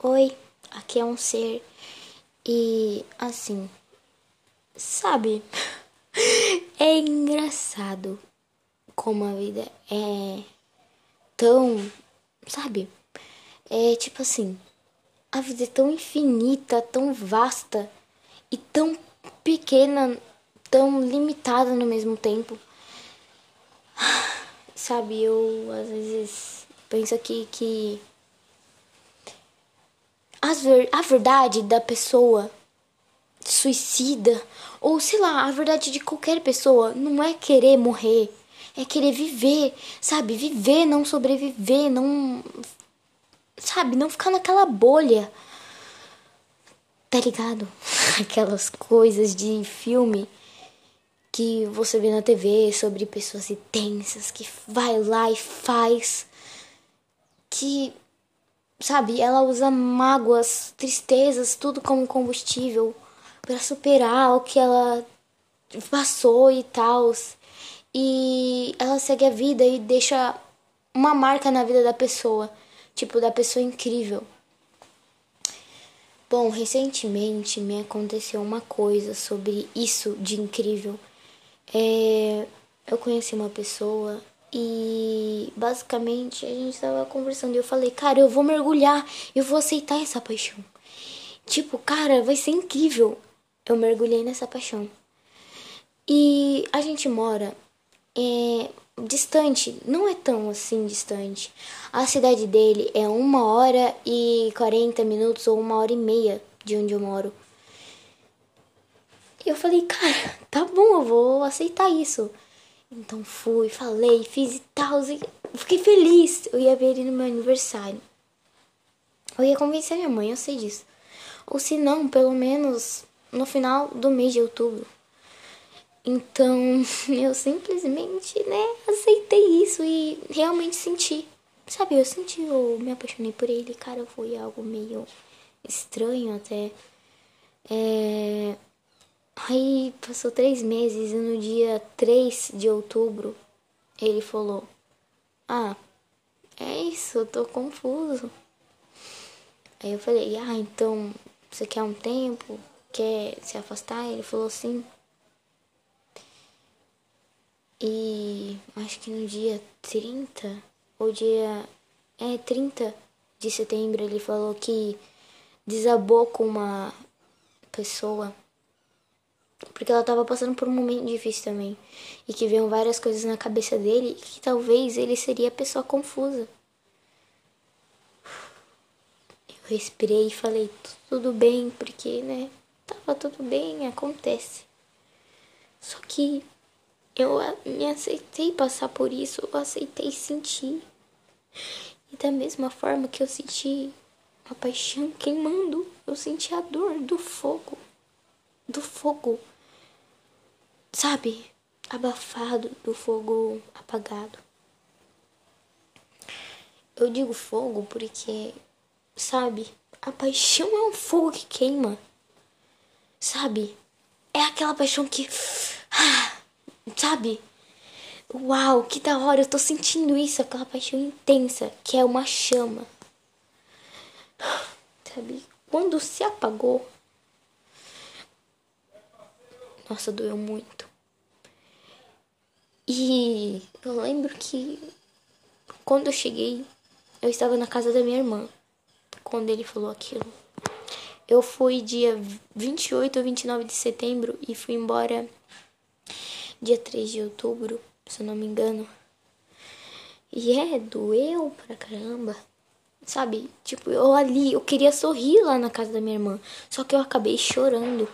Oi, aqui é um ser. E assim, sabe? É engraçado como a vida é tão, sabe? É tipo assim, a vida é tão infinita, tão vasta e tão pequena, tão limitada no mesmo tempo. Sabe, eu às vezes penso aqui que ver, a verdade da pessoa suicida, ou sei lá, a verdade de qualquer pessoa não é querer morrer, é querer viver, sabe? Viver, não sobreviver, não. Sabe? Não ficar naquela bolha. Tá ligado? Aquelas coisas de filme que você vê na TV sobre pessoas intensas que vai lá e faz. Que sabe, ela usa mágoas, tristezas, tudo como combustível para superar o que ela passou e tal. E ela segue a vida e deixa uma marca na vida da pessoa, tipo da pessoa incrível. Bom, recentemente me aconteceu uma coisa sobre isso de incrível. É, eu conheci uma pessoa e basicamente a gente tava conversando e eu falei, cara, eu vou mergulhar, eu vou aceitar essa paixão. Tipo, cara, vai ser incrível. Eu mergulhei nessa paixão. E a gente mora é, distante, não é tão assim distante. A cidade dele é uma hora e 40 minutos ou uma hora e meia de onde eu moro. E eu falei, cara, tá bom, eu vou aceitar isso. Então fui, falei, fiz e tal. Fiquei feliz. Eu ia ver ele no meu aniversário. Eu ia convencer minha mãe, eu sei disso. Ou se não, pelo menos no final do mês de outubro. Então eu simplesmente, né, aceitei isso e realmente senti. Sabe, eu senti, eu me apaixonei por ele, cara, foi algo meio estranho até. É, Aí passou três meses e no dia 3 de outubro ele falou: Ah, é isso, eu tô confuso. Aí eu falei: Ah, então você quer um tempo? Quer se afastar? Ele falou sim. E acho que no dia 30 ou dia. É, 30 de setembro ele falou que desabou com uma pessoa porque ela estava passando por um momento difícil também. E que veio várias coisas na cabeça dele e que talvez ele seria a pessoa confusa. Eu respirei e falei, tudo bem, porque, né? Tava tudo bem, acontece. Só que eu me aceitei passar por isso, eu aceitei sentir. E da mesma forma que eu senti a paixão queimando, eu senti a dor do fogo do fogo, sabe? Abafado do fogo apagado. Eu digo fogo porque, sabe? A paixão é um fogo que queima, sabe? É aquela paixão que, ah, sabe? Uau, que da hora, eu tô sentindo isso, aquela paixão intensa, que é uma chama. Sabe? Quando se apagou, nossa, doeu muito. E eu lembro que quando eu cheguei, eu estava na casa da minha irmã. Quando ele falou aquilo. Eu fui dia 28 ou 29 de setembro e fui embora dia 3 de outubro, se eu não me engano. E é, doeu pra caramba. Sabe? Tipo, eu ali, eu queria sorrir lá na casa da minha irmã. Só que eu acabei chorando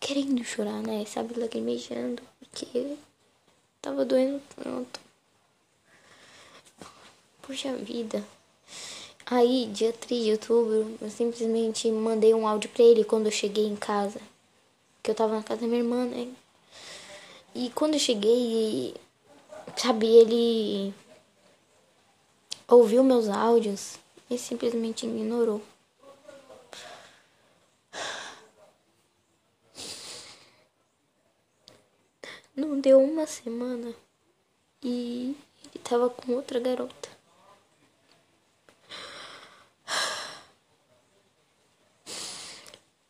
querendo chorar, né? Sabe, lagrimejando, porque tava doendo tanto. Puxa vida. Aí, dia 3 de outubro, eu simplesmente mandei um áudio pra ele quando eu cheguei em casa. Que eu tava na casa da minha irmã, né? E quando eu cheguei, sabe, ele ouviu meus áudios e simplesmente ignorou. Não deu uma semana e ele tava com outra garota.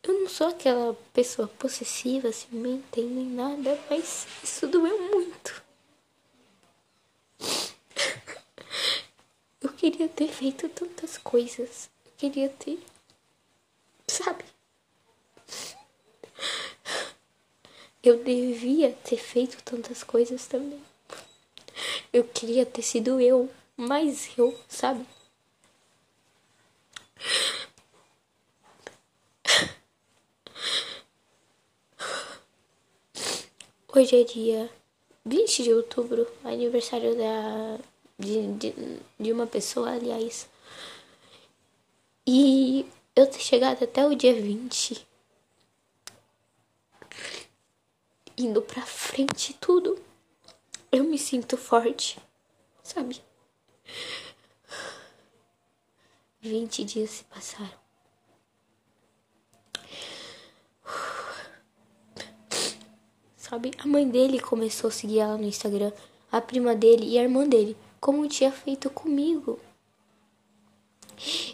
Eu não sou aquela pessoa possessiva, assim, ciumenta nem nada, mas isso doeu muito. Eu queria ter feito tantas coisas. Eu queria ter Eu devia ter feito tantas coisas também. Eu queria ter sido eu, mais eu, sabe? Hoje é dia 20 de outubro, aniversário da, de, de, de uma pessoa, aliás. E eu ter chegado até o dia 20. Indo pra frente tudo. Eu me sinto forte, sabe? 20 dias se passaram. sabe? A mãe dele começou a seguir ela no Instagram, a prima dele e a irmã dele, como tinha feito comigo.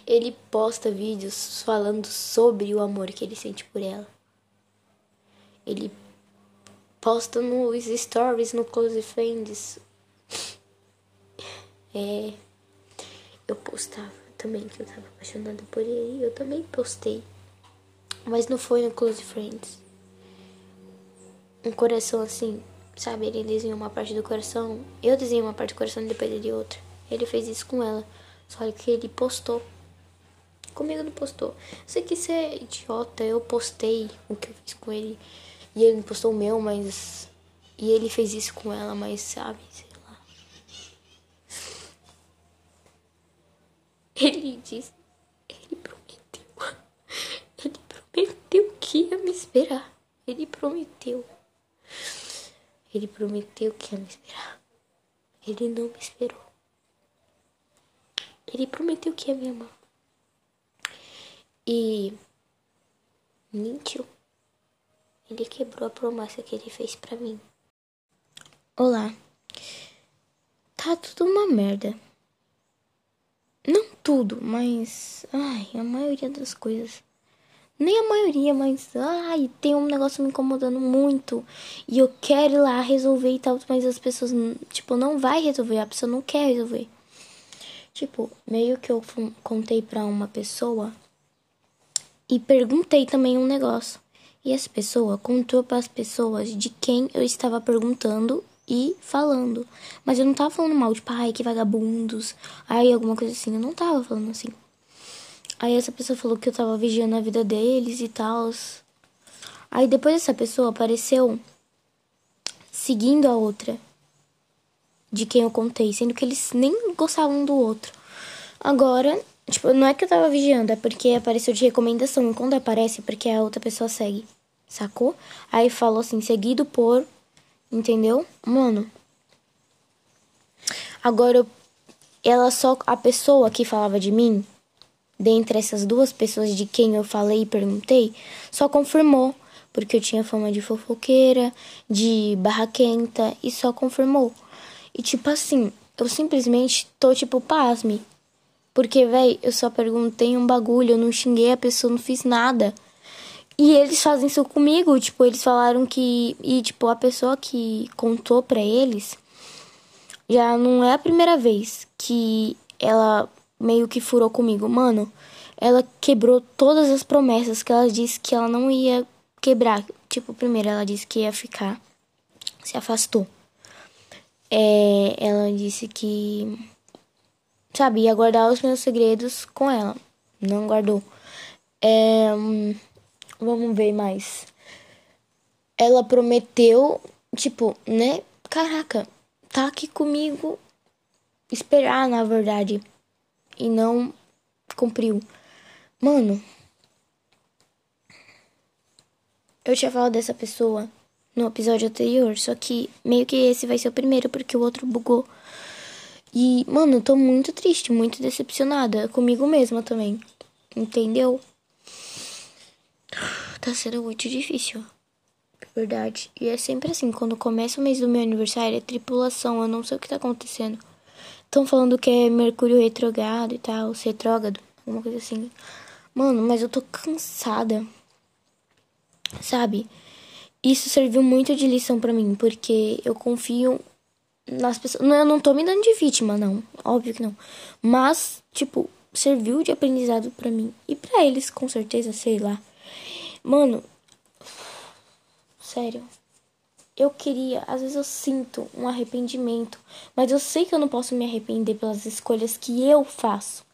Ele posta vídeos falando sobre o amor que ele sente por ela. Ele posta nos stories, no Close Friends. É. Eu postava também que eu tava apaixonada por ele. Eu também postei. Mas não foi no Close Friends um coração assim, sabe? Ele desenhou uma parte do coração, eu desenhei uma parte do coração e depois ele outra. Ele fez isso com ela, só que ele postou. Comigo não postou. Sei que isso é idiota, eu postei o que eu fiz com ele e ele postou o meu, mas. E ele fez isso com ela, mas sabe, sei lá. Ele disse. Ele prometeu. Ele prometeu que ia me esperar. Ele prometeu. Ele prometeu que ia me esperar. Ele não me esperou. Ele prometeu que ia me amar. E mentiu. Ele quebrou a promessa que ele fez para mim. Olá. Tá tudo uma merda. Não tudo, mas ai, a maioria das coisas. Nem a maioria, mas ai, tem um negócio me incomodando muito. E eu quero ir lá resolver e tal, mas as pessoas, tipo, não vai resolver, a pessoa não quer resolver. Tipo, meio que eu contei pra uma pessoa e perguntei também um negócio. E essa pessoa contou para as pessoas de quem eu estava perguntando e falando. Mas eu não tava falando mal, tipo, ai, que vagabundos, ai, alguma coisa assim. Eu não tava falando assim. Aí essa pessoa falou que eu tava vigiando a vida deles e tal. Aí depois essa pessoa apareceu seguindo a outra de quem eu contei, sendo que eles nem gostavam do outro. Agora, tipo, não é que eu tava vigiando, é porque apareceu de recomendação. E quando aparece, é porque a outra pessoa segue. Sacou? Aí falou assim, seguido por. Entendeu? Mano. Agora, ela só. A pessoa que falava de mim dentre essas duas pessoas de quem eu falei e perguntei, só confirmou, porque eu tinha fama de fofoqueira, de barraquenta, e só confirmou. E tipo assim, eu simplesmente tô tipo, pasme. Porque, véi, eu só perguntei um bagulho, eu não xinguei a pessoa, não fiz nada. E eles fazem isso comigo, tipo, eles falaram que. E, tipo, a pessoa que contou pra eles já não é a primeira vez que ela meio que furou comigo. Mano, ela quebrou todas as promessas que ela disse que ela não ia quebrar. Tipo, primeiro ela disse que ia ficar, se afastou. É, ela disse que, sabe, ia guardar os meus segredos com ela. Não guardou. É, vamos ver mais. Ela prometeu, tipo, né? Caraca, tá aqui comigo. Esperar, na verdade e não cumpriu. Mano, eu tinha falado dessa pessoa no episódio anterior, só que meio que esse vai ser o primeiro porque o outro bugou. E, mano, eu tô muito triste, muito decepcionada comigo mesma também. Entendeu? Tá sendo muito difícil. Verdade. E é sempre assim, quando começa o mês do meu aniversário, é tripulação, eu não sei o que tá acontecendo. Estão falando que é Mercúrio retrogrado e tal, retrógrado, alguma coisa assim. Mano, mas eu tô cansada. Sabe? Isso serviu muito de lição para mim, porque eu confio nas pessoas. Não, eu não tô me dando de vítima, não. Óbvio que não. Mas, tipo, serviu de aprendizado para mim. E para eles, com certeza, sei lá. Mano, sério. Eu queria, às vezes eu sinto um arrependimento, mas eu sei que eu não posso me arrepender pelas escolhas que eu faço.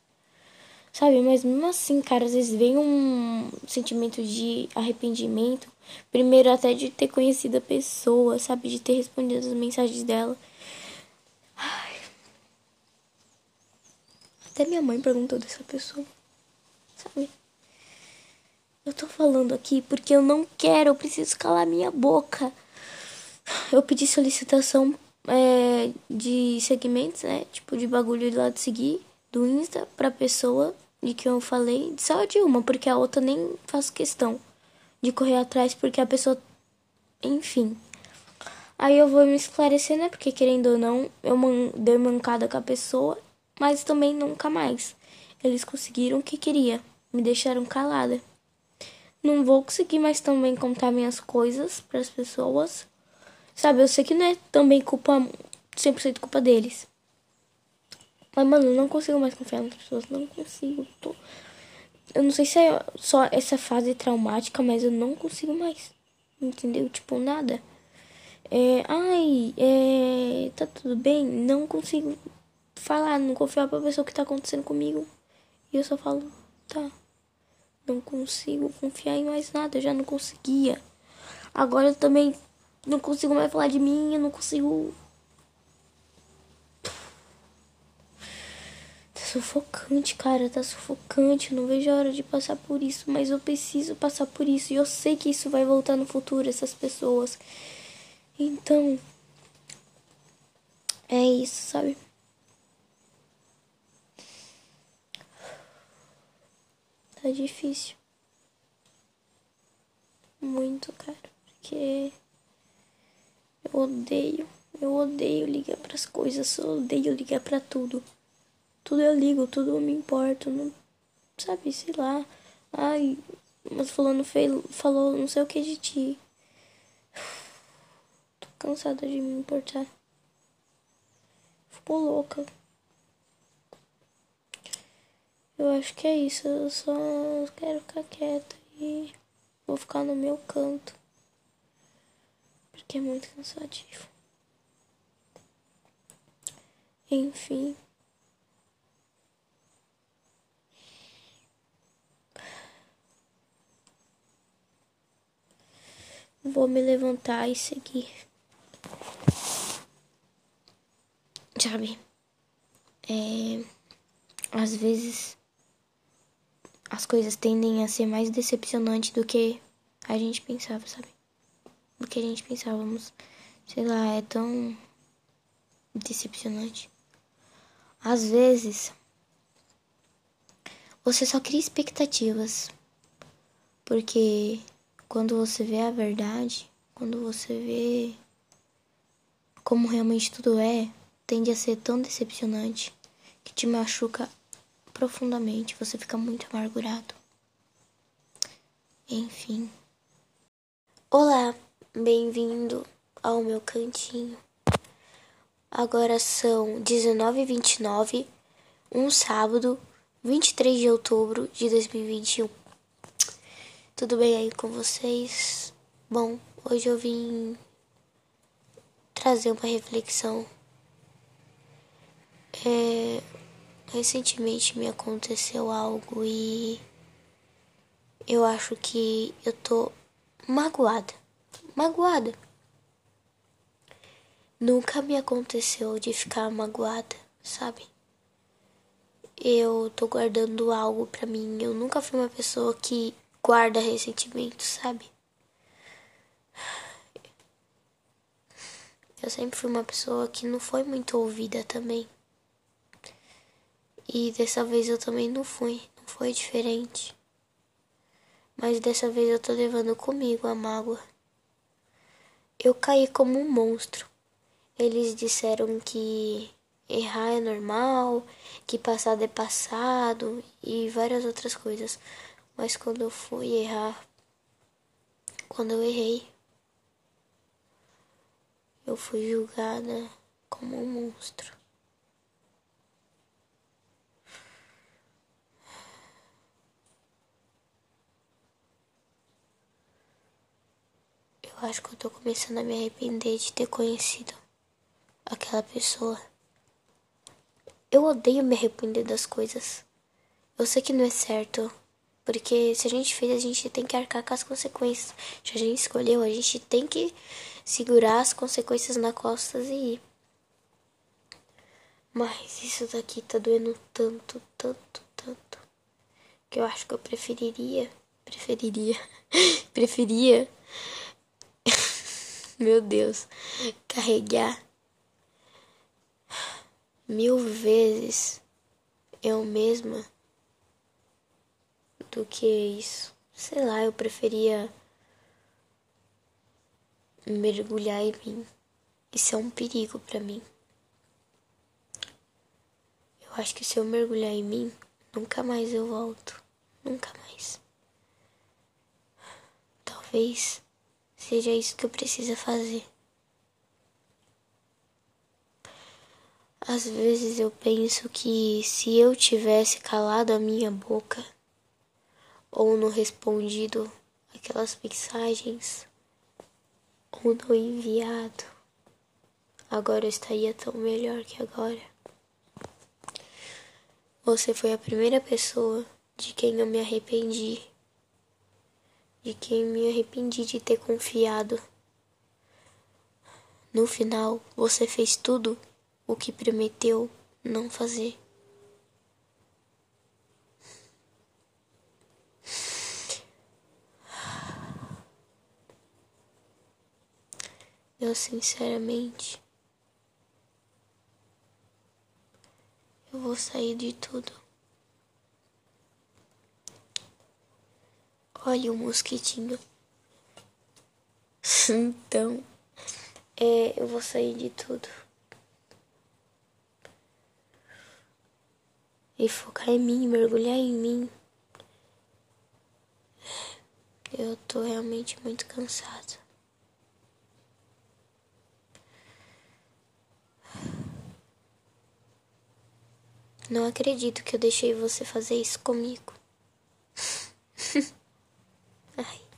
Sabe? Mas mesmo assim, cara, às vezes vem um sentimento de arrependimento. Primeiro, até de ter conhecido a pessoa, sabe? De ter respondido as mensagens dela. Ai. Até minha mãe perguntou dessa pessoa. Sabe? Eu tô falando aqui porque eu não quero, eu preciso calar minha boca. Eu pedi solicitação é, de segmentos, né? Tipo, de bagulho lá de seguir do Insta pra pessoa de que eu falei, só de uma, porque a outra nem faço questão de correr atrás, porque a pessoa. Enfim. Aí eu vou me esclarecer, né? Porque querendo ou não, eu man dei mancada com a pessoa, mas também nunca mais. Eles conseguiram o que queria, me deixaram calada. Não vou conseguir mais também contar minhas coisas para as pessoas. Sabe, eu sei que não é também culpa 100% culpa deles. Mas, mano, eu não consigo mais confiar nas pessoas. Não consigo. Tô... Eu não sei se é só essa fase traumática, mas eu não consigo mais. Entendeu? Tipo, nada. É, ai, é, tá tudo bem? Não consigo falar, não confiar pra pessoa que tá acontecendo comigo. E eu só falo, tá. Não consigo confiar em mais nada, eu já não conseguia. Agora eu também não consigo mais falar de mim, eu não consigo sufocante, cara, tá sufocante. Eu não vejo a hora de passar por isso, mas eu preciso passar por isso. E eu sei que isso vai voltar no futuro, essas pessoas. Então, é isso, sabe? Tá difícil. Muito, cara. Porque eu odeio. Eu odeio ligar para as coisas. Eu odeio ligar para tudo. Tudo eu ligo, tudo eu me importo. Não, sabe, sei lá. Ai, mas fulano falou não sei o que de ti. Cansada de me importar. Ficou louca. Eu acho que é isso. Eu só quero ficar quieta e vou ficar no meu canto. Porque é muito cansativo. Enfim. Vou me levantar e seguir. Sabe? É, às vezes as coisas tendem a ser mais decepcionantes do que a gente pensava, sabe? Do que a gente pensávamos. Sei lá, é tão decepcionante. Às vezes você só cria expectativas. Porque quando você vê a verdade, quando você vê como realmente tudo é, tende a ser tão decepcionante que te machuca profundamente, você fica muito amargurado. Enfim. Olá, bem-vindo ao meu cantinho. Agora são 19h29, um sábado, 23 de outubro de 2021. Tudo bem aí com vocês? Bom, hoje eu vim trazer uma reflexão. É, recentemente me aconteceu algo e eu acho que eu tô magoada. Magoada. Nunca me aconteceu de ficar magoada, sabe? Eu tô guardando algo pra mim. Eu nunca fui uma pessoa que guarda ressentimento, sabe? Eu sempre fui uma pessoa que não foi muito ouvida também. E dessa vez eu também não fui, não foi diferente. Mas dessa vez eu tô levando comigo a mágoa. Eu caí como um monstro. Eles disseram que errar é normal, que passado é passado e várias outras coisas. Mas quando eu fui errar, quando eu errei. Eu fui julgada como um monstro. Eu acho que eu tô começando a me arrepender de ter conhecido aquela pessoa. Eu odeio me arrepender das coisas. Eu sei que não é certo. Porque se a gente fez, a gente tem que arcar com as consequências. Se a gente escolheu, a gente tem que segurar as consequências na costas e ir. Mas isso daqui tá doendo tanto, tanto, tanto. Que eu acho que eu preferiria. Preferiria. preferia. Meu Deus. Carregar mil vezes eu mesma do que isso. Sei lá, eu preferia mergulhar em mim. Isso é um perigo para mim. Eu acho que se eu mergulhar em mim, nunca mais eu volto. Nunca mais. Talvez seja isso que eu preciso fazer. Às vezes eu penso que se eu tivesse calado a minha boca ou não respondido aquelas mensagens ou não enviado, agora eu estaria tão melhor que agora. Você foi a primeira pessoa de quem eu me arrependi, de quem me arrependi de ter confiado. No final, você fez tudo o que prometeu não fazer. Eu sinceramente eu vou sair de tudo. Olha o mosquitinho. então, é, eu vou sair de tudo. e focar em mim, mergulhar em mim. Eu tô realmente muito cansada. Não acredito que eu deixei você fazer isso comigo. Ai.